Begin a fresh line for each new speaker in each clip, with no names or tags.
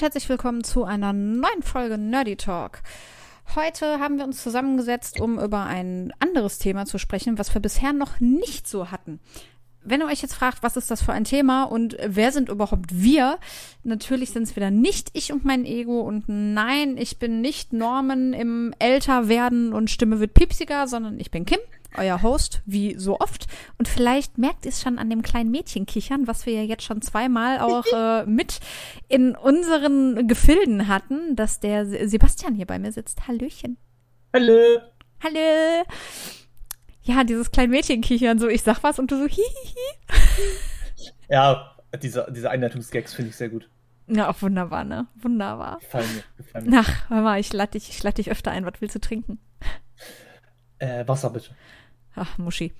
Und herzlich willkommen zu einer neuen Folge Nerdy Talk. Heute haben wir uns zusammengesetzt, um über ein anderes Thema zu sprechen, was wir bisher noch nicht so hatten wenn ihr euch jetzt fragt, was ist das für ein Thema und wer sind überhaupt wir, natürlich sind es wieder nicht ich und mein Ego und nein, ich bin nicht Norman im Älterwerden und Stimme wird piepsiger, sondern ich bin Kim, euer Host, wie so oft. Und vielleicht merkt ihr es schon an dem kleinen Mädchen kichern, was wir ja jetzt schon zweimal auch äh, mit in unseren Gefilden hatten, dass der Sebastian hier bei mir sitzt. Hallöchen.
Hallo.
Hallo ja, dieses kleine Mädchen kichern, so ich sag was und du so hihihi.
Ja, diese, diese Einleitungsgags finde ich sehr gut.
Ja, auch wunderbar, ne? Wunderbar.
Gefallen mir, gefallen mir.
Ach, hör mal, ich lade dich, ich lade dich öfter ein. Was willst du trinken?
Äh, Wasser bitte.
Ach, Muschi.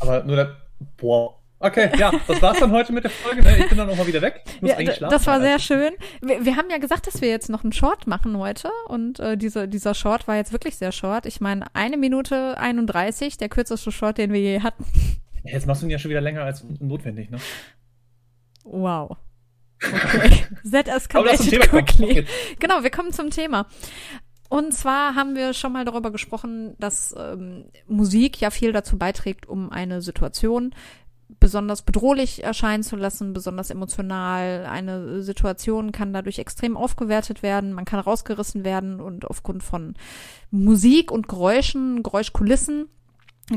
Aber nur der, boah, Okay, ja, das war's dann heute mit der Folge. Ne? Ich bin dann auch mal wieder weg.
Ja, das war sehr schön. Wir, wir, haben ja gesagt, dass wir jetzt noch einen Short machen heute. Und äh, diese, dieser Short war jetzt wirklich sehr short. Ich meine, eine Minute 31, der kürzeste Short, den wir je hatten.
Jetzt machst du ihn ja schon wieder länger als notwendig, ne?
Wow. Okay. Escalated quickly. Genau, wir kommen zum Thema. Und zwar haben wir schon mal darüber gesprochen, dass ähm, Musik ja viel dazu beiträgt, um eine Situation besonders bedrohlich erscheinen zu lassen, besonders emotional. Eine Situation kann dadurch extrem aufgewertet werden, man kann rausgerissen werden und aufgrund von Musik und Geräuschen, Geräuschkulissen,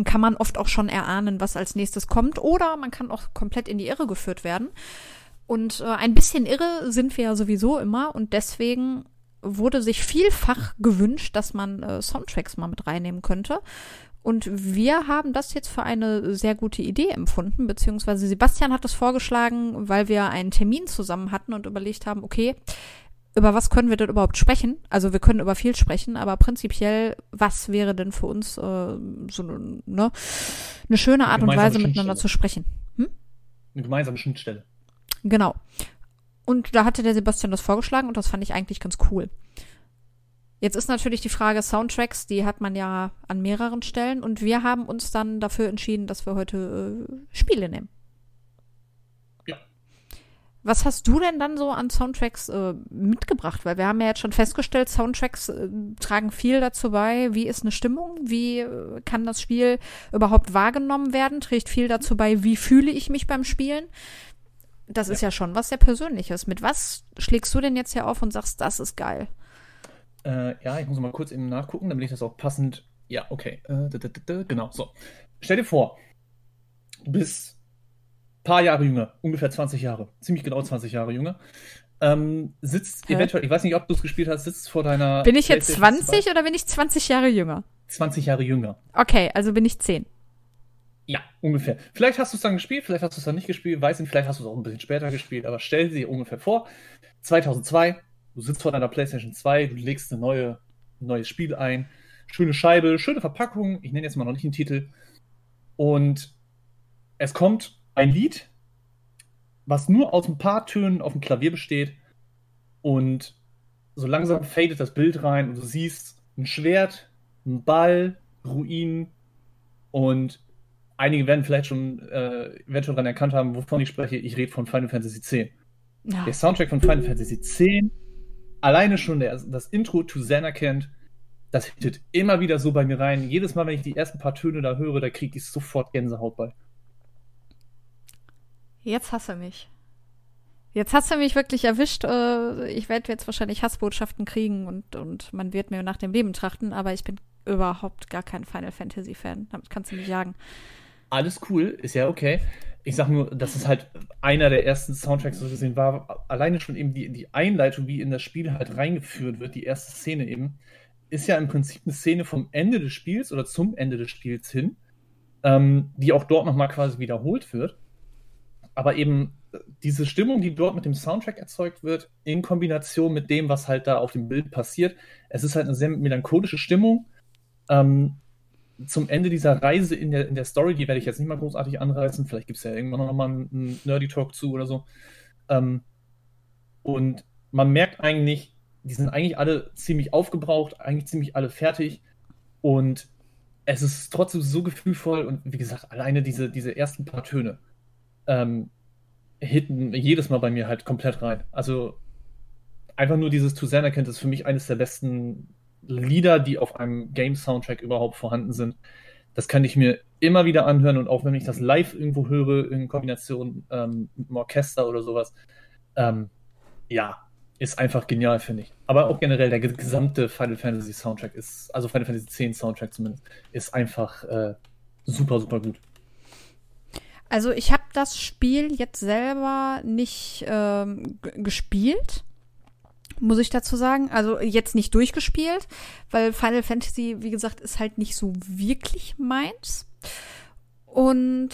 kann man oft auch schon erahnen, was als nächstes kommt oder man kann auch komplett in die Irre geführt werden. Und äh, ein bisschen irre sind wir ja sowieso immer und deswegen wurde sich vielfach gewünscht, dass man äh, Soundtracks mal mit reinnehmen könnte. Und wir haben das jetzt für eine sehr gute Idee empfunden, beziehungsweise Sebastian hat das vorgeschlagen, weil wir einen Termin zusammen hatten und überlegt haben, okay, über was können wir denn überhaupt sprechen? Also wir können über viel sprechen, aber prinzipiell, was wäre denn für uns äh, so eine, ne, eine schöne Art und Weise miteinander zu sprechen?
Hm? Eine gemeinsame Schnittstelle.
Genau. Und da hatte der Sebastian das vorgeschlagen und das fand ich eigentlich ganz cool. Jetzt ist natürlich die Frage Soundtracks, die hat man ja an mehreren Stellen und wir haben uns dann dafür entschieden, dass wir heute äh, Spiele nehmen.
Ja.
Was hast du denn dann so an Soundtracks äh, mitgebracht? Weil wir haben ja jetzt schon festgestellt, Soundtracks äh, tragen viel dazu bei. Wie ist eine Stimmung? Wie äh, kann das Spiel überhaupt wahrgenommen werden? Trägt viel dazu bei, wie fühle ich mich beim Spielen? Das ja. ist ja schon was sehr Persönliches. Mit was schlägst du denn jetzt hier auf und sagst, das ist geil?
Äh, ja, ich muss mal kurz eben nachgucken, damit ich das auch passend. Ja, okay. Äh, genau, so. Stell dir vor, du bist ein paar Jahre jünger, ungefähr 20 Jahre, ziemlich genau 20 Jahre jünger. Ähm, sitzt Hä? eventuell, ich weiß nicht, ob du es gespielt hast, sitzt vor deiner.
Bin ich jetzt 20 2. oder bin ich 20 Jahre jünger?
20 Jahre jünger.
Okay, also bin ich 10.
Ja, ungefähr. Vielleicht hast du es dann gespielt, vielleicht hast du es dann nicht gespielt, weiß nicht, vielleicht hast du es auch ein bisschen später gespielt, aber stell dir ungefähr vor, 2002, Du sitzt vor deiner PlayStation 2, du legst ein neue, neues Spiel ein, schöne Scheibe, schöne Verpackung, ich nenne jetzt mal noch nicht den Titel. Und es kommt ein Lied, was nur aus ein paar Tönen auf dem Klavier besteht. Und so langsam fadet das Bild rein und du siehst ein Schwert, ein Ball, Ruinen und einige werden vielleicht schon, äh, werden schon daran erkannt haben, wovon ich spreche. Ich rede von Final Fantasy X. Ja. Der Soundtrack von Final Fantasy X alleine schon der, das Intro to Xanarkand, das hittet immer wieder so bei mir rein. Jedes Mal, wenn ich die ersten paar Töne da höre, da kriege ich sofort Gänsehaut bei.
Jetzt hasse mich. Jetzt hast du mich wirklich erwischt. Äh, ich werde jetzt wahrscheinlich Hassbotschaften kriegen und, und man wird mir nach dem Leben trachten, aber ich bin überhaupt gar kein Final Fantasy Fan. Damit kannst du mich jagen.
Alles cool, ist ja okay ich sag nur, dass es halt einer der ersten Soundtracks so gesehen war. Alleine schon eben die, die Einleitung, wie in das Spiel halt reingeführt wird, die erste Szene eben, ist ja im Prinzip eine Szene vom Ende des Spiels oder zum Ende des Spiels hin, ähm, die auch dort nochmal quasi wiederholt wird. Aber eben diese Stimmung, die dort mit dem Soundtrack erzeugt wird, in Kombination mit dem, was halt da auf dem Bild passiert, es ist halt eine sehr melancholische Stimmung. Ähm, zum Ende dieser Reise in der, in der Story, die werde ich jetzt nicht mal großartig anreißen, vielleicht gibt es ja irgendwann noch mal einen, Nerdy Talk zu oder so. Ähm, und man merkt eigentlich, die sind eigentlich alle ziemlich aufgebraucht, eigentlich ziemlich alle fertig. Und es ist trotzdem so gefühlvoll und wie gesagt, alleine diese, diese ersten paar Töne ähm, hitten jedes Mal bei mir halt komplett rein. Also einfach nur dieses To Zen erkennt ist für mich eines der besten Lieder, die auf einem Game-Soundtrack überhaupt vorhanden sind. Das kann ich mir immer wieder anhören und auch wenn ich das live irgendwo höre in Kombination ähm, mit einem Orchester oder sowas, ähm, ja, ist einfach genial, finde ich. Aber auch generell der gesamte Final Fantasy Soundtrack ist, also Final Fantasy X Soundtrack zumindest, ist einfach äh, super, super gut.
Also ich habe das Spiel jetzt selber nicht ähm, gespielt muss ich dazu sagen. Also jetzt nicht durchgespielt, weil Final Fantasy, wie gesagt, ist halt nicht so wirklich meins. Und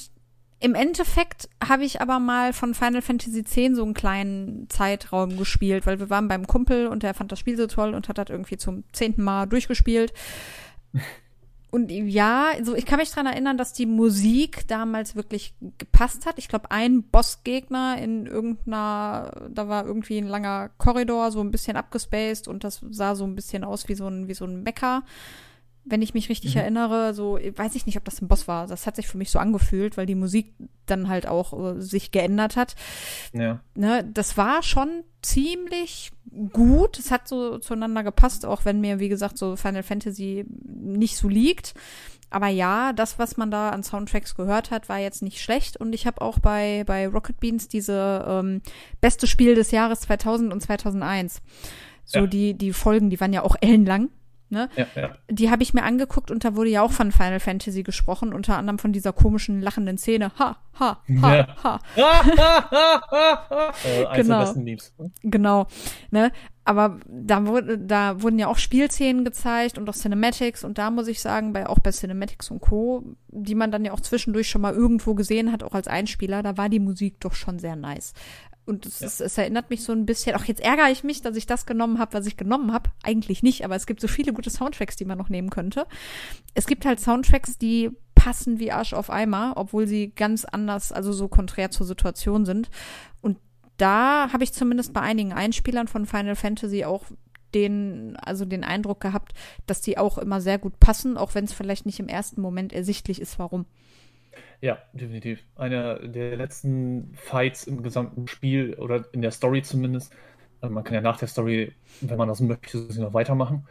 im Endeffekt habe ich aber mal von Final Fantasy X so einen kleinen Zeitraum gespielt, weil wir waren beim Kumpel und der fand das Spiel so toll und hat das irgendwie zum zehnten Mal durchgespielt. Und ja, also ich kann mich dran erinnern, dass die Musik damals wirklich gepasst hat. Ich glaube, ein Bossgegner in irgendeiner, da war irgendwie ein langer Korridor, so ein bisschen abgespaced und das sah so ein bisschen aus wie so ein, wie so ein Mecker wenn ich mich richtig mhm. erinnere, so weiß ich nicht, ob das ein Boss war. Das hat sich für mich so angefühlt, weil die Musik dann halt auch äh, sich geändert hat. Ja. Ne, das war schon ziemlich gut. Es hat so zueinander gepasst, auch wenn mir, wie gesagt, so Final Fantasy nicht so liegt. Aber ja, das, was man da an Soundtracks gehört hat, war jetzt nicht schlecht. Und ich habe auch bei, bei Rocket Beans diese ähm, beste Spiel des Jahres 2000 und 2001. So ja. die, die Folgen, die waren ja auch ellenlang. Ne? Ja, ja. Die habe ich mir angeguckt und da wurde ja auch von Final Fantasy gesprochen, unter anderem von dieser komischen lachenden Szene. Ha, ha, ha, ja. ha. äh, genau. Ne? Genau. Ne? Aber da, wurde, da wurden ja auch Spielszenen gezeigt und auch Cinematics und da muss ich sagen, bei, auch bei Cinematics und Co., die man dann ja auch zwischendurch schon mal irgendwo gesehen hat, auch als Einspieler, da war die Musik doch schon sehr nice. Und es, ja. es, es, erinnert mich so ein bisschen, auch jetzt ärgere ich mich, dass ich das genommen habe, was ich genommen habe. Eigentlich nicht, aber es gibt so viele gute Soundtracks, die man noch nehmen könnte. Es gibt halt Soundtracks, die passen wie Arsch auf Eimer, obwohl sie ganz anders, also so konträr zur Situation sind. Und da habe ich zumindest bei einigen Einspielern von Final Fantasy auch den, also den Eindruck gehabt, dass die auch immer sehr gut passen, auch wenn es vielleicht nicht im ersten Moment ersichtlich ist, warum.
Ja, definitiv. Einer der letzten Fights im gesamten Spiel oder in der Story zumindest. Also man kann ja nach der Story, wenn man das möchte, noch weitermachen.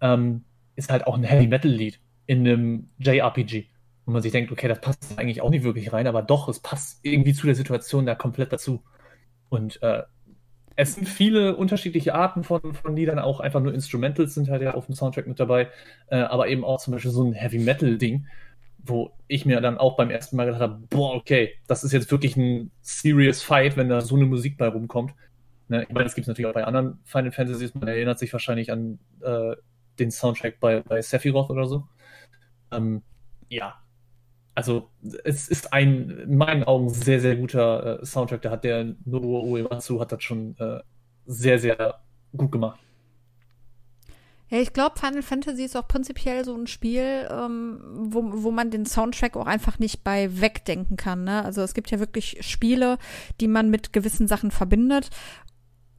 Ähm, ist halt auch ein Heavy Metal Lied in einem JRPG. Wo man sich denkt, okay, das passt eigentlich auch nicht wirklich rein, aber doch, es passt irgendwie zu der Situation da komplett dazu. Und äh, es sind viele unterschiedliche Arten von, von Liedern, auch einfach nur Instrumentals sind halt ja auf dem Soundtrack mit dabei, äh, aber eben auch zum Beispiel so ein Heavy Metal Ding, wo ich mir dann auch beim ersten Mal gedacht habe, boah, okay, das ist jetzt wirklich ein serious Fight, wenn da so eine Musik bei rumkommt. Ne, ich meine, das gibt es natürlich auch bei anderen Final Fantasies. Man erinnert sich wahrscheinlich an äh, den Soundtrack bei, bei Sephiroth oder so. Ähm, ja, also es ist ein in meinen Augen sehr, sehr guter äh, Soundtrack. Da hat der Nobuo Uematsu hat das schon äh, sehr, sehr gut gemacht.
Ja, ich glaube, Final Fantasy ist auch prinzipiell so ein Spiel, ähm, wo, wo man den Soundtrack auch einfach nicht bei wegdenken kann. Ne? Also es gibt ja wirklich Spiele, die man mit gewissen Sachen verbindet.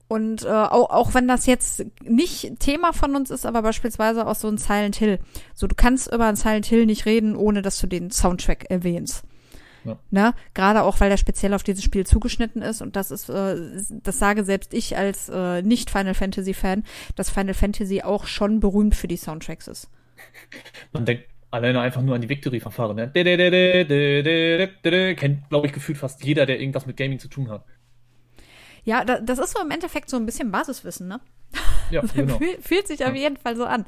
Und äh, auch, auch wenn das jetzt nicht Thema von uns ist, aber beispielsweise auch so ein Silent Hill. So, du kannst über ein Silent Hill nicht reden, ohne dass du den Soundtrack erwähnst. Ja. Ne? Gerade auch, weil der speziell auf dieses Spiel zugeschnitten ist und das ist, äh, das sage selbst ich als äh, nicht Final Fantasy Fan, dass Final Fantasy auch schon berühmt für die Soundtracks ist.
Man denkt alleine einfach nur an die Victory-Verfahren, ne? Kennt, glaube ich, gefühlt fast jeder, der irgendwas mit Gaming zu tun hat.
Ja, das ist so im Endeffekt so ein bisschen Basiswissen, ne? Ja, genau. Fühlt sich auf jeden Fall so an.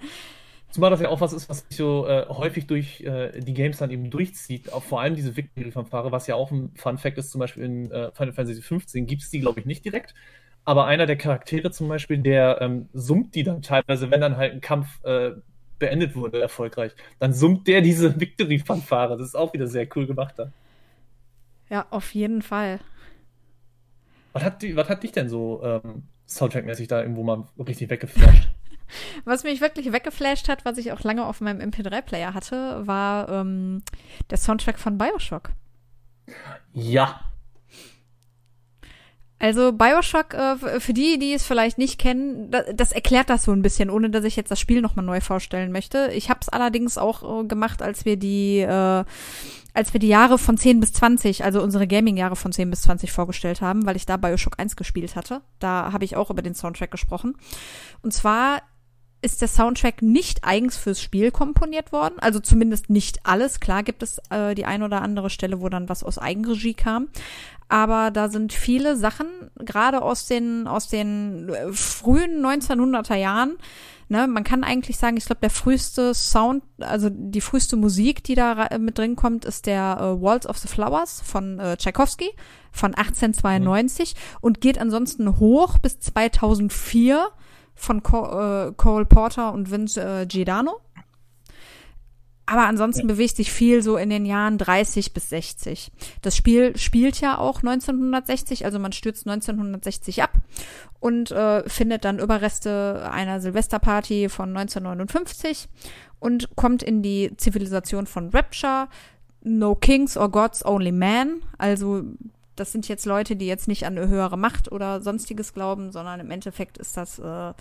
Zumal das ja auch was ist, was sich so äh, häufig durch äh, die Games dann eben durchzieht. Auch vor allem diese Victory-Fanfare, was ja auch ein Fun-Fact ist, zum Beispiel in äh, Final Fantasy XV gibt es die, glaube ich, nicht direkt. Aber einer der Charaktere zum Beispiel, der ähm, summt die dann teilweise, wenn dann halt ein Kampf äh, beendet wurde, erfolgreich. Dann summt der diese Victory-Fanfare. Das ist auch wieder sehr cool gemacht da.
Ja, auf jeden Fall.
Was hat, die, was hat dich denn so ähm, Soundtrack-mäßig da irgendwo mal richtig weggeflasht?
Was mich wirklich weggeflasht hat, was ich auch lange auf meinem MP3-Player hatte, war ähm, der Soundtrack von Bioshock.
Ja.
Also Bioshock, äh, für die, die es vielleicht nicht kennen, das, das, erklärt das so ein bisschen, ohne dass ich jetzt das Spiel nochmal neu vorstellen möchte. Ich habe es allerdings auch äh, gemacht, als wir die, äh, als wir die Jahre von 10 bis 20, also unsere Gaming-Jahre von 10 bis 20 vorgestellt haben, weil ich da Bioshock 1 gespielt hatte. Da habe ich auch über den Soundtrack gesprochen. Und zwar ist der Soundtrack nicht eigens fürs Spiel komponiert worden. Also zumindest nicht alles. Klar gibt es äh, die ein oder andere Stelle, wo dann was aus Eigenregie kam. Aber da sind viele Sachen, gerade aus den, aus den äh, frühen 1900er Jahren, Ne, man kann eigentlich sagen, ich glaube, der früheste Sound, also die früheste Musik, die da mit drin kommt, ist der äh, Waltz of the Flowers von äh, Tchaikovsky von 1892 mhm. und geht ansonsten hoch bis 2004 von Co äh, Cole Porter und Vince äh, Giordano. Aber ansonsten ja. bewegt sich viel so in den Jahren 30 bis 60. Das Spiel spielt ja auch 1960, also man stürzt 1960 ab und äh, findet dann Überreste einer Silvesterparty von 1959 und kommt in die Zivilisation von Rapture. No Kings or Gods, Only Man. Also das sind jetzt Leute, die jetzt nicht an eine höhere Macht oder sonstiges glauben, sondern im Endeffekt ist das äh,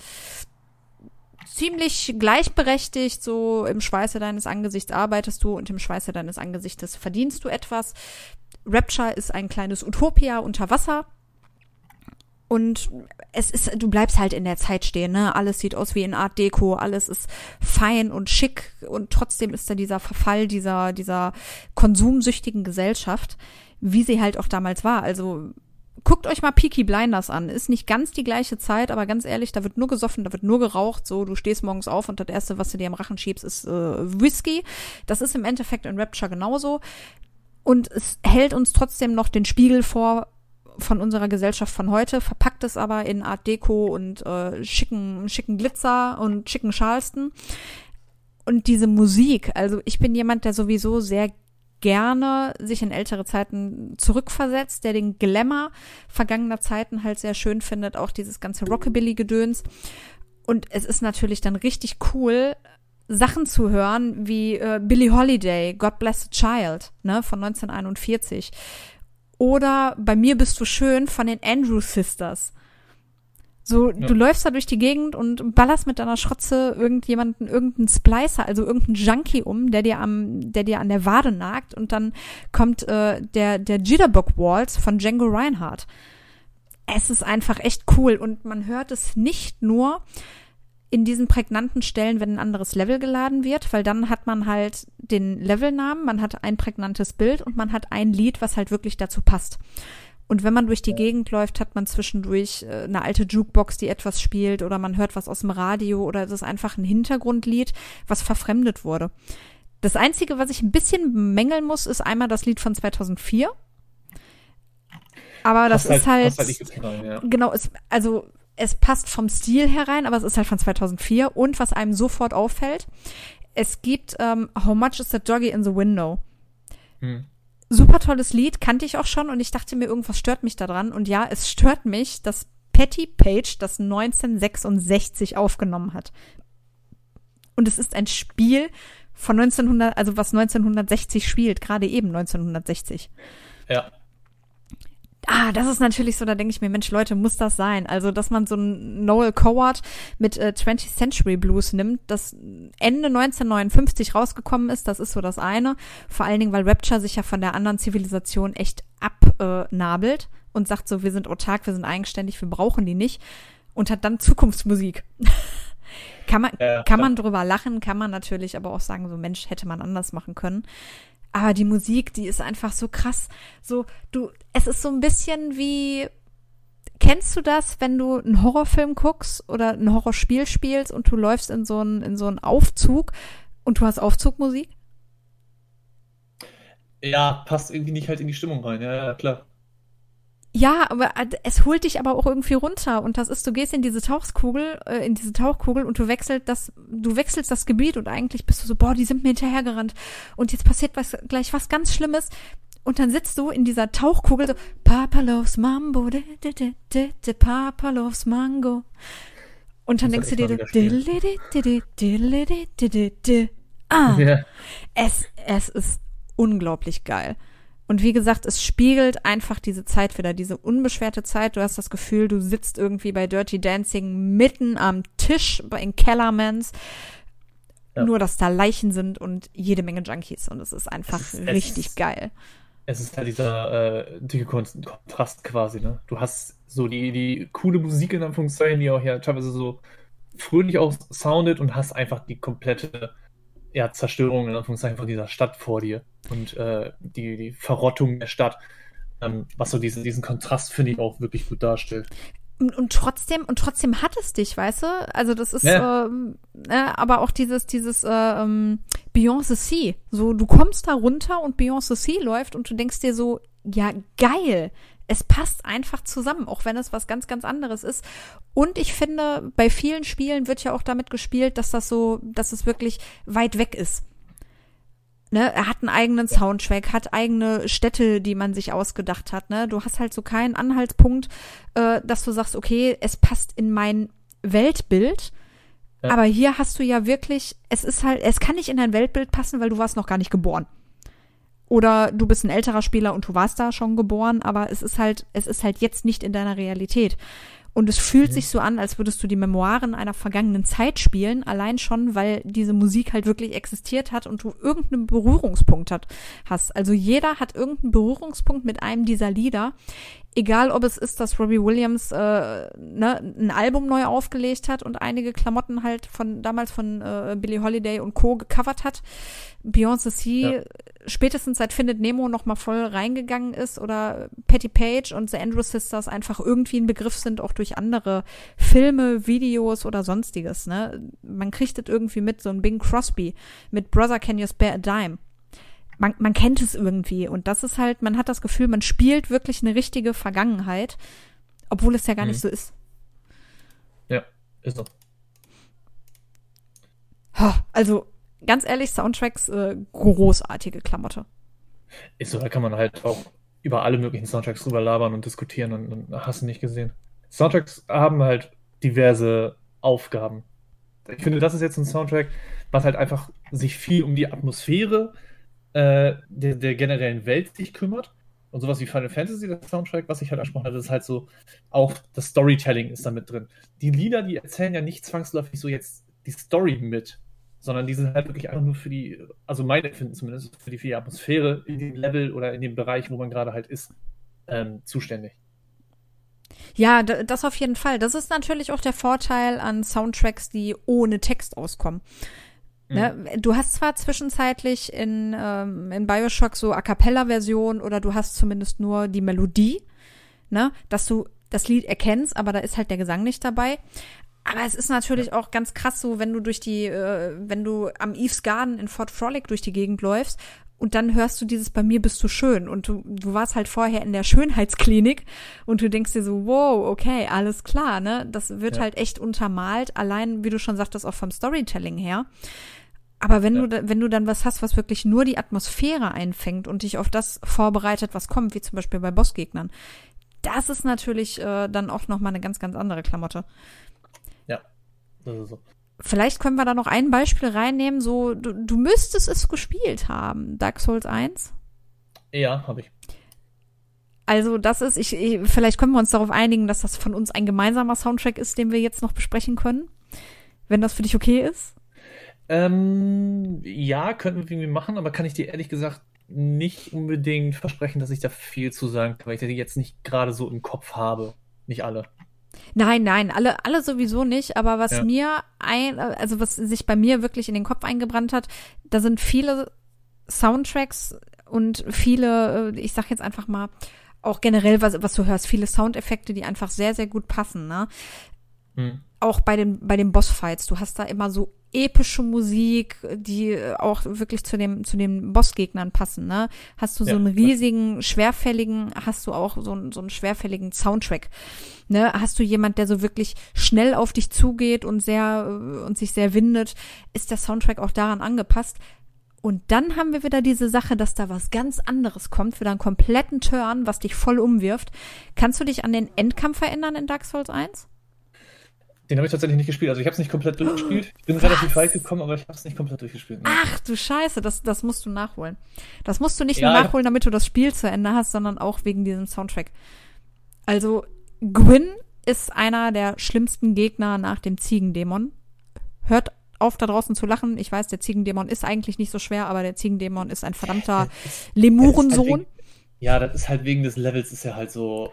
ziemlich gleichberechtigt. So im Schweiße deines Angesichts arbeitest du und im Schweiße deines Angesichtes verdienst du etwas. Rapture ist ein kleines Utopia unter Wasser. Und es ist, du bleibst halt in der Zeit stehen, ne? Alles sieht aus wie in Art Deco, alles ist fein und schick und trotzdem ist da dieser Verfall dieser, dieser konsumsüchtigen Gesellschaft wie sie halt auch damals war. Also guckt euch mal Peaky Blinders an. Ist nicht ganz die gleiche Zeit, aber ganz ehrlich, da wird nur gesoffen, da wird nur geraucht. So, du stehst morgens auf und das erste, was du dir am Rachen schiebst, ist äh, Whisky. Das ist im Endeffekt in Rapture genauso. Und es hält uns trotzdem noch den Spiegel vor von unserer Gesellschaft von heute, verpackt es aber in Art Deco und äh, schicken, schicken Glitzer und schicken Charleston. Und diese Musik, also ich bin jemand, der sowieso sehr gerne sich in ältere Zeiten zurückversetzt, der den Glamour vergangener Zeiten halt sehr schön findet, auch dieses ganze Rockabilly-Gedöns. Und es ist natürlich dann richtig cool, Sachen zu hören wie äh, Billie Holiday, God Bless the Child, ne, von 1941. Oder Bei mir bist du schön von den Andrew Sisters. So, ja. du läufst da durch die Gegend und ballerst mit deiner Schrotze irgendjemanden, irgendeinen Splicer, also irgendeinen Junkie um, der dir am, der dir an der Wade nagt und dann kommt äh, der, der Jitterbug Waltz von Django Reinhardt. Es ist einfach echt cool und man hört es nicht nur in diesen prägnanten Stellen, wenn ein anderes Level geladen wird, weil dann hat man halt den Levelnamen, man hat ein prägnantes Bild und man hat ein Lied, was halt wirklich dazu passt. Und wenn man durch die Gegend läuft, hat man zwischendurch äh, eine alte Jukebox, die etwas spielt, oder man hört was aus dem Radio, oder es ist einfach ein Hintergrundlied, was verfremdet wurde. Das Einzige, was ich ein bisschen bemängeln muss, ist einmal das Lied von 2004. Aber das passt ist halt, halt, halt ja. genau, es, also es passt vom Stil herein, aber es ist halt von 2004. Und was einem sofort auffällt, es gibt ähm, How Much is that Doggy in the Window? Hm super tolles Lied, kannte ich auch schon und ich dachte mir, irgendwas stört mich daran. Und ja, es stört mich, dass Patty Page das 1966 aufgenommen hat. Und es ist ein Spiel von 1900, also was 1960 spielt, gerade eben 1960.
Ja
ah, das ist natürlich so, da denke ich mir, Mensch, Leute, muss das sein? Also, dass man so ein Noel Coward mit äh, 20th Century Blues nimmt, das Ende 1959 rausgekommen ist, das ist so das eine. Vor allen Dingen, weil Rapture sich ja von der anderen Zivilisation echt abnabelt und sagt so, wir sind autark, wir sind eigenständig, wir brauchen die nicht und hat dann Zukunftsmusik. kann man, ja, kann man drüber lachen, kann man natürlich aber auch sagen, so Mensch, hätte man anders machen können. Aber die Musik, die ist einfach so krass. So, du, es ist so ein bisschen wie, kennst du das, wenn du einen Horrorfilm guckst oder ein Horrorspiel spielst und du läufst in so einen, in so einen Aufzug und du hast Aufzugmusik?
Ja, passt irgendwie nicht halt in die Stimmung rein, ja, ja klar.
Ja, aber es holt dich aber auch irgendwie runter. Und das ist, du gehst in diese Tauchkugel, äh, in diese Tauchkugel und du wechselst das, du wechselst das Gebiet und eigentlich bist du so, boah, die sind mir hinterhergerannt. Und jetzt passiert was gleich was ganz Schlimmes. Und dann sitzt du in dieser Tauchkugel so, Papa loves Mambo, de, de, de, de, de, Papa loves Mango. Und dann denkst du dir, ah, es, es ist unglaublich geil. Und wie gesagt, es spiegelt einfach diese Zeit wieder, diese unbeschwerte Zeit. Du hast das Gefühl, du sitzt irgendwie bei Dirty Dancing mitten am Tisch in Kellermans. Ja. Nur, dass da Leichen sind und jede Menge Junkies. Und es ist einfach es ist, richtig
es
geil.
Es ist halt dieser äh, dicke Kontrast quasi, ne? Du hast so die, die coole Musik in Anführungszeichen, die auch ja teilweise so fröhlich auch soundet und hast einfach die komplette ja, Zerstörung in Anführungszeichen von dieser Stadt vor dir und äh, die, die Verrottung der Stadt, ähm, was so diesen, diesen Kontrast, finde ich, auch wirklich gut darstellt.
Und, und trotzdem, und trotzdem hat es dich, weißt du? Also das ist, ja. ähm, äh, aber auch dieses, dieses äh, ähm, Beyond the Sea. So, du kommst da runter und Beyond the Sea läuft und du denkst dir so, ja, geil es passt einfach zusammen, auch wenn es was ganz, ganz anderes ist. Und ich finde, bei vielen Spielen wird ja auch damit gespielt, dass das so, dass es wirklich weit weg ist. Ne, er hat einen eigenen Soundtrack, hat eigene Städte, die man sich ausgedacht hat. Ne? Du hast halt so keinen Anhaltspunkt, äh, dass du sagst, okay, es passt in mein Weltbild. Ja. Aber hier hast du ja wirklich, es ist halt, es kann nicht in dein Weltbild passen, weil du warst noch gar nicht geboren. Oder du bist ein älterer Spieler und du warst da schon geboren, aber es ist halt, es ist halt jetzt nicht in deiner Realität. Und es fühlt mhm. sich so an, als würdest du die Memoiren einer vergangenen Zeit spielen, allein schon, weil diese Musik halt wirklich existiert hat und du irgendeinen Berührungspunkt hat, hast. Also jeder hat irgendeinen Berührungspunkt mit einem dieser Lieder. Egal, ob es ist, dass Robbie Williams äh, ne, ein Album neu aufgelegt hat und einige Klamotten halt von damals von äh, Billie Holiday und Co. gecovert hat. Beyoncé C ja spätestens seit Findet Nemo noch mal voll reingegangen ist oder Patty Page und The Andrew Sisters einfach irgendwie ein Begriff sind, auch durch andere Filme, Videos oder sonstiges. Ne? Man kriegt das irgendwie mit, so ein Bing Crosby mit Brother Can You Spare a Dime. Man, man kennt es irgendwie und das ist halt, man hat das Gefühl, man spielt wirklich eine richtige Vergangenheit, obwohl es ja gar mhm. nicht so ist.
Ja, ist so.
Also ganz ehrlich, Soundtracks, äh, großartige Klamotte.
Ist so, da kann man halt auch über alle möglichen Soundtracks drüber labern und diskutieren und, und hast du nicht gesehen. Soundtracks haben halt diverse Aufgaben. Ich finde, das ist jetzt ein Soundtrack, was halt einfach sich viel um die Atmosphäre äh, der, der, generellen Welt sich kümmert. Und sowas wie Final Fantasy, das Soundtrack, was ich halt angesprochen hatte, ist halt so, auch das Storytelling ist da mit drin. Die Lieder, die erzählen ja nicht zwangsläufig so jetzt die Story mit, sondern die sind halt wirklich einfach nur für die, also mein Empfinden zumindest, für die, für die Atmosphäre in dem Level oder in dem Bereich, wo man gerade halt ist, ähm, zuständig.
Ja, das auf jeden Fall. Das ist natürlich auch der Vorteil an Soundtracks, die ohne Text auskommen. Ne? Mhm. Du hast zwar zwischenzeitlich in, ähm, in Bioshock so A Cappella-Version oder du hast zumindest nur die Melodie, ne? dass du das Lied erkennst, aber da ist halt der Gesang nicht dabei. Aber es ist natürlich auch ganz krass so, wenn du durch die, äh, wenn du am Eves Garden in Fort Frolic durch die Gegend läufst und dann hörst du dieses bei mir bist du schön und du, du warst halt vorher in der Schönheitsklinik und du denkst dir so, wow, okay, alles klar, ne? Das wird ja. halt echt untermalt, allein, wie du schon sagtest, auch vom Storytelling her. Aber wenn ja. du, wenn du dann was hast, was wirklich nur die Atmosphäre einfängt und dich auf das vorbereitet, was kommt, wie zum Beispiel bei Bossgegnern, das ist natürlich äh, dann auch nochmal eine ganz, ganz andere Klamotte. So. Vielleicht können wir da noch ein Beispiel reinnehmen, so, du, du müsstest es gespielt haben, Dark Souls 1.
Ja, habe ich.
Also, das ist, ich, ich, vielleicht können wir uns darauf einigen, dass das von uns ein gemeinsamer Soundtrack ist, den wir jetzt noch besprechen können. Wenn das für dich okay ist.
Ähm, ja, könnten wir irgendwie machen, aber kann ich dir ehrlich gesagt nicht unbedingt versprechen, dass ich da viel zu sagen kann, weil ich die jetzt nicht gerade so im Kopf habe. Nicht alle.
Nein, nein, alle, alle sowieso nicht. Aber was ja. mir ein, also was sich bei mir wirklich in den Kopf eingebrannt hat, da sind viele Soundtracks und viele, äh, ich sag jetzt einfach mal, auch generell, was, was du hörst, viele Soundeffekte, die einfach sehr, sehr gut passen, ne? Hm. Auch bei den, bei den Bossfights. Du hast da immer so epische Musik, die auch wirklich zu dem, zu den Bossgegnern passen, ne? Hast du so ja. einen riesigen, schwerfälligen, hast du auch so einen, so einen schwerfälligen Soundtrack. Ne? Hast du jemand, der so wirklich schnell auf dich zugeht und sehr, und sich sehr windet, ist der Soundtrack auch daran angepasst. Und dann haben wir wieder diese Sache, dass da was ganz anderes kommt, wieder einen kompletten Turn, was dich voll umwirft. Kannst du dich an den Endkampf erinnern in Dark Souls 1?
Den habe ich tatsächlich nicht gespielt. Also ich habe es nicht komplett durchgespielt. Ich bin Was? relativ weit gekommen, aber ich habe es nicht komplett durchgespielt.
Ne? Ach du Scheiße, das, das musst du nachholen. Das musst du nicht ja, nur nachholen, damit du das Spiel zu Ende hast, sondern auch wegen diesem Soundtrack. Also Gwyn ist einer der schlimmsten Gegner nach dem Ziegendämon. Hört auf da draußen zu lachen. Ich weiß, der Ziegendämon ist eigentlich nicht so schwer, aber der Ziegendämon ist ein verdammter Lemurensohn. Halt
ja, das ist halt wegen des Levels ist er halt so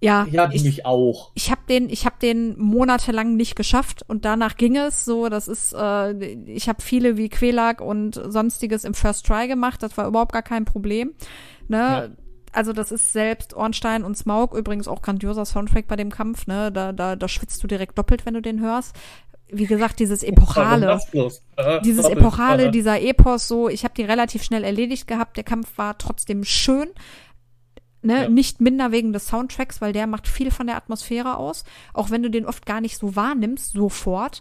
ja,
ja ich, mich auch.
Ich habe den, ich habe den monatelang nicht geschafft und danach ging es so. Das ist, äh, ich habe viele wie Quelag und sonstiges im First Try gemacht. Das war überhaupt gar kein Problem. Ne? Ja. Also das ist selbst Ornstein und Smaug übrigens auch grandioser Soundtrack bei dem Kampf. Ne, da da da schwitzt du direkt doppelt, wenn du den hörst. Wie gesagt, dieses epochale, äh, dieses epochale, dieser Epos, so. Ich habe die relativ schnell erledigt gehabt. Der Kampf war trotzdem schön Ne? Ja. Nicht minder wegen des Soundtracks, weil der macht viel von der Atmosphäre aus. Auch wenn du den oft gar nicht so wahrnimmst, sofort.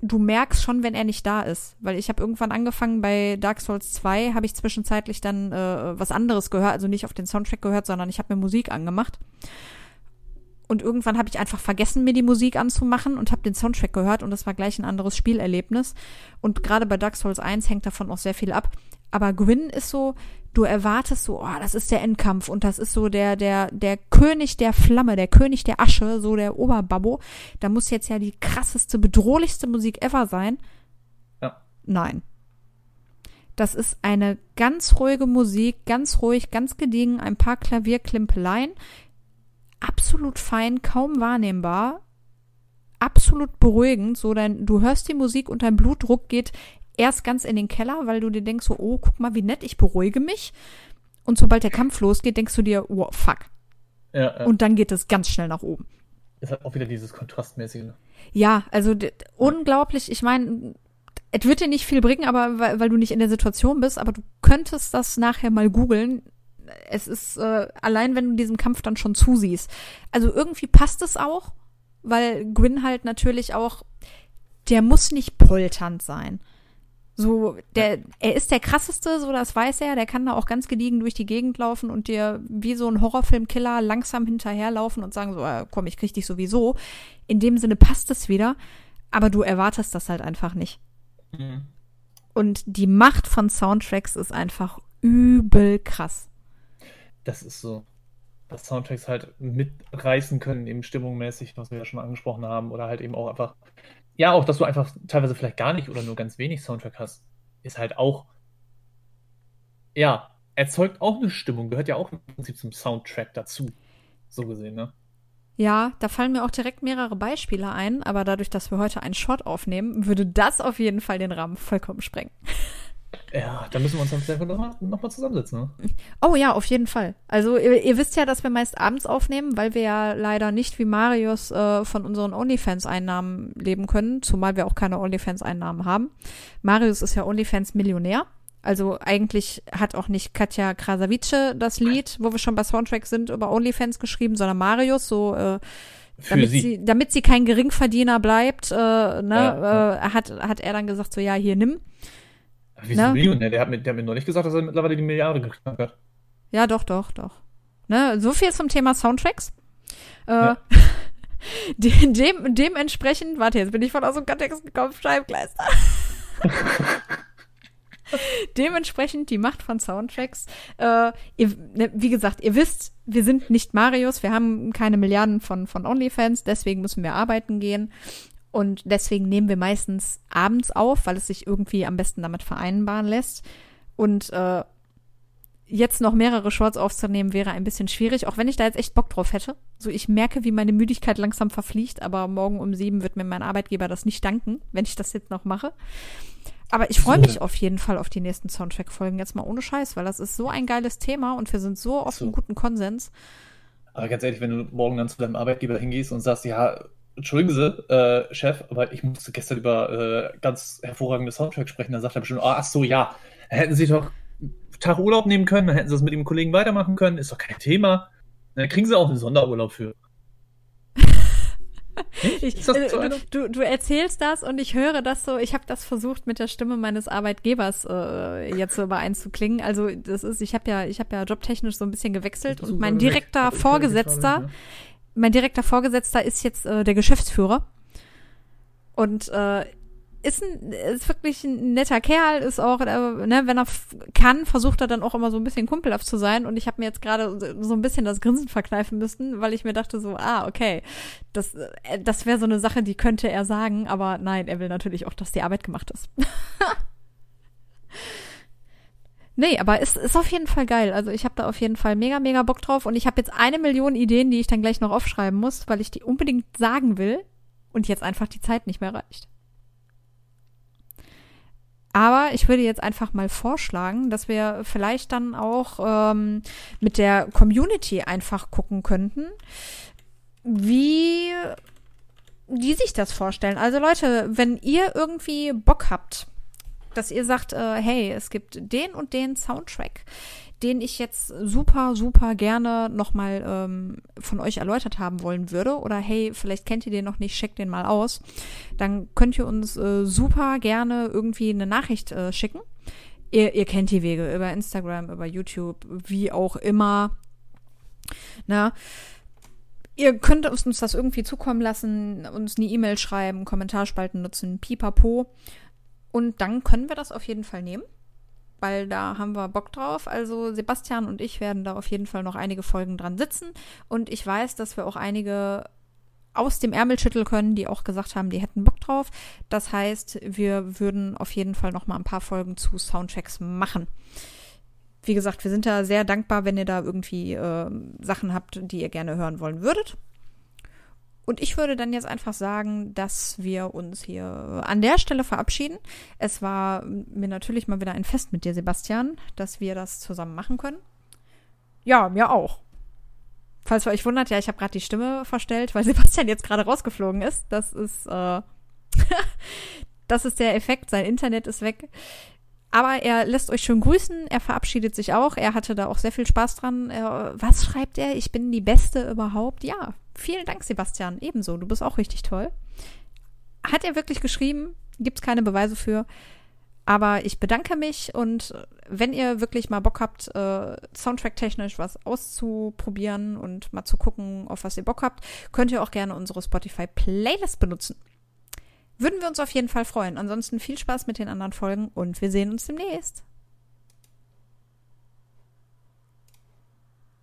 Du merkst schon, wenn er nicht da ist. Weil ich habe irgendwann angefangen bei Dark Souls 2, habe ich zwischenzeitlich dann äh, was anderes gehört, also nicht auf den Soundtrack gehört, sondern ich habe mir Musik angemacht. Und irgendwann habe ich einfach vergessen, mir die Musik anzumachen und habe den Soundtrack gehört und das war gleich ein anderes Spielerlebnis. Und gerade bei Dark Souls 1 hängt davon auch sehr viel ab. Aber Gwyn ist so, du erwartest so, oh, das ist der Endkampf und das ist so der, der, der König der Flamme, der König der Asche, so der Oberbabbo. Da muss jetzt ja die krasseste, bedrohlichste Musik ever sein.
Ja.
Nein. Das ist eine ganz ruhige Musik, ganz ruhig, ganz gediegen, ein paar Klavierklimpeleien. Absolut fein, kaum wahrnehmbar. Absolut beruhigend, so dein, du hörst die Musik und dein Blutdruck geht erst ganz in den Keller, weil du dir denkst so, oh, guck mal, wie nett, ich beruhige mich. Und sobald der Kampf losgeht, denkst du dir, oh, fuck.
Ja, ja.
Und dann geht es ganz schnell nach oben.
Ist halt auch wieder dieses Kontrastmäßige. Ne?
Ja, also unglaublich. Ich meine, es wird dir nicht viel bringen, aber weil, weil, du nicht in der Situation bist, aber du könntest das nachher mal googeln. Es ist äh, allein, wenn du diesem Kampf dann schon zusiehst. Also irgendwie passt es auch, weil Gwyn halt natürlich auch, der muss nicht polternd sein. So, der, er ist der krasseste, so das weiß er, der kann da auch ganz gediegen durch die Gegend laufen und dir wie so ein Horrorfilmkiller langsam hinterherlaufen und sagen so, äh, komm, ich krieg dich sowieso. In dem Sinne passt es wieder, aber du erwartest das halt einfach nicht. Mhm. Und die Macht von Soundtracks ist einfach übel krass.
Das ist so. Dass Soundtracks halt mitreißen können, eben stimmungmäßig, was wir ja schon angesprochen haben, oder halt eben auch einfach ja, auch, dass du einfach teilweise vielleicht gar nicht oder nur ganz wenig Soundtrack hast, ist halt auch, ja, erzeugt auch eine Stimmung, gehört ja auch im Prinzip zum Soundtrack dazu. So gesehen, ne?
Ja, da fallen mir auch direkt mehrere Beispiele ein, aber dadurch, dass wir heute einen Shot aufnehmen, würde das auf jeden Fall den Rahmen vollkommen sprengen.
Ja, da müssen wir uns dann vielleicht nochmal noch mal zusammensetzen. Ne?
Oh ja, auf jeden Fall. Also ihr, ihr, wisst ja, dass wir meist abends aufnehmen, weil wir ja leider nicht wie Marius äh, von unseren OnlyFans-Einnahmen leben können, zumal wir auch keine OnlyFans-Einnahmen haben. Marius ist ja OnlyFans-Millionär. Also eigentlich hat auch nicht Katja Krasavice das Lied, wo wir schon bei Soundtrack sind, über OnlyFans geschrieben, sondern Marius, so äh, damit sie. sie. damit sie kein Geringverdiener bleibt, äh, ne, ja, ja. Äh, hat, hat er dann gesagt, so ja, hier nimm.
Wie ist ne? Millionär? Der hat, mir, der hat mir noch nicht gesagt, dass er mittlerweile die Milliarde geknackt hat.
Ja, doch, doch, doch. Ne? So viel zum Thema Soundtracks. Äh, ja. dem, dementsprechend, warte, jetzt bin ich von aus dem Kontext gekommen, Scheibenkleister. dementsprechend die Macht von Soundtracks. Äh, ihr, ne, wie gesagt, ihr wisst, wir sind nicht Marius, wir haben keine Milliarden von, von OnlyFans, deswegen müssen wir arbeiten gehen. Und deswegen nehmen wir meistens abends auf, weil es sich irgendwie am besten damit vereinbaren lässt. Und äh, jetzt noch mehrere Shorts aufzunehmen, wäre ein bisschen schwierig, auch wenn ich da jetzt echt Bock drauf hätte. So, ich merke, wie meine Müdigkeit langsam verfliegt, aber morgen um sieben wird mir mein Arbeitgeber das nicht danken, wenn ich das jetzt noch mache. Aber ich freue mich auf jeden Fall auf die nächsten Soundtrack-Folgen, jetzt mal ohne Scheiß, weil das ist so ein geiles Thema und wir sind so auf so. einem guten Konsens.
Aber ganz ehrlich, wenn du morgen dann zu deinem Arbeitgeber hingehst und sagst, ja, Entschuldigen Sie, äh, Chef, aber ich musste gestern über äh, ganz hervorragende Soundtracks sprechen. Da sagt er bestimmt, oh, ach so, ja, dann hätten Sie doch einen Tag Urlaub nehmen können, dann hätten Sie das mit dem Kollegen weitermachen können, ist doch kein Thema. Dann kriegen Sie auch einen Sonderurlaub für.
ich, so äh, du, du, erzählst das und ich höre das so, ich habe das versucht mit der Stimme meines Arbeitgebers äh, jetzt so übereinzuklingen. Also das ist, ich habe ja, ich habe ja jobtechnisch so ein bisschen gewechselt und mein direkter Vorgesetzter, mein direkter Vorgesetzter ist jetzt äh, der Geschäftsführer. Und äh, ist, ein, ist wirklich ein netter Kerl, ist auch, äh, ne, wenn er kann, versucht er dann auch immer so ein bisschen kumpelhaft zu sein. Und ich habe mir jetzt gerade so ein bisschen das Grinsen verkneifen müssen, weil ich mir dachte so, ah, okay, das, äh, das wäre so eine Sache, die könnte er sagen, aber nein, er will natürlich auch, dass die Arbeit gemacht ist. Nee, aber es ist, ist auf jeden Fall geil. Also ich habe da auf jeden Fall mega, mega Bock drauf. Und ich habe jetzt eine Million Ideen, die ich dann gleich noch aufschreiben muss, weil ich die unbedingt sagen will und jetzt einfach die Zeit nicht mehr reicht. Aber ich würde jetzt einfach mal vorschlagen, dass wir vielleicht dann auch ähm, mit der Community einfach gucken könnten, wie die sich das vorstellen. Also Leute, wenn ihr irgendwie Bock habt, dass ihr sagt, äh, hey, es gibt den und den Soundtrack, den ich jetzt super, super gerne nochmal ähm, von euch erläutert haben wollen würde. Oder hey, vielleicht kennt ihr den noch nicht, checkt den mal aus. Dann könnt ihr uns äh, super gerne irgendwie eine Nachricht äh, schicken. Ihr, ihr kennt die Wege über Instagram, über YouTube, wie auch immer. Na, ihr könnt uns das irgendwie zukommen lassen, uns eine E-Mail schreiben, Kommentarspalten nutzen, pipapo. Und dann können wir das auf jeden Fall nehmen weil da haben wir Bock drauf. Also Sebastian und ich werden da auf jeden Fall noch einige Folgen dran sitzen. Und ich weiß, dass wir auch einige aus dem Ärmel schütteln können, die auch gesagt haben, die hätten Bock drauf. Das heißt, wir würden auf jeden Fall noch mal ein paar Folgen zu Soundtracks machen. Wie gesagt, wir sind da sehr dankbar, wenn ihr da irgendwie äh, Sachen habt, die ihr gerne hören wollen würdet. Und ich würde dann jetzt einfach sagen, dass wir uns hier an der Stelle verabschieden. Es war mir natürlich mal wieder ein Fest mit dir, Sebastian, dass wir das zusammen machen können. Ja, mir auch. Falls ihr euch wundert, ja, ich habe gerade die Stimme verstellt, weil Sebastian jetzt gerade rausgeflogen ist. Das ist, äh, das ist der Effekt. Sein Internet ist weg. Aber er lässt euch schön grüßen. Er verabschiedet sich auch. Er hatte da auch sehr viel Spaß dran. Was schreibt er? Ich bin die Beste überhaupt. Ja, vielen Dank, Sebastian. Ebenso. Du bist auch richtig toll. Hat er wirklich geschrieben? Gibt es keine Beweise für. Aber ich bedanke mich und wenn ihr wirklich mal Bock habt, äh, Soundtrack-technisch was auszuprobieren und mal zu gucken, auf was ihr Bock habt, könnt ihr auch gerne unsere Spotify-Playlist benutzen. Würden wir uns auf jeden Fall freuen. Ansonsten viel Spaß mit den anderen Folgen und wir sehen uns demnächst.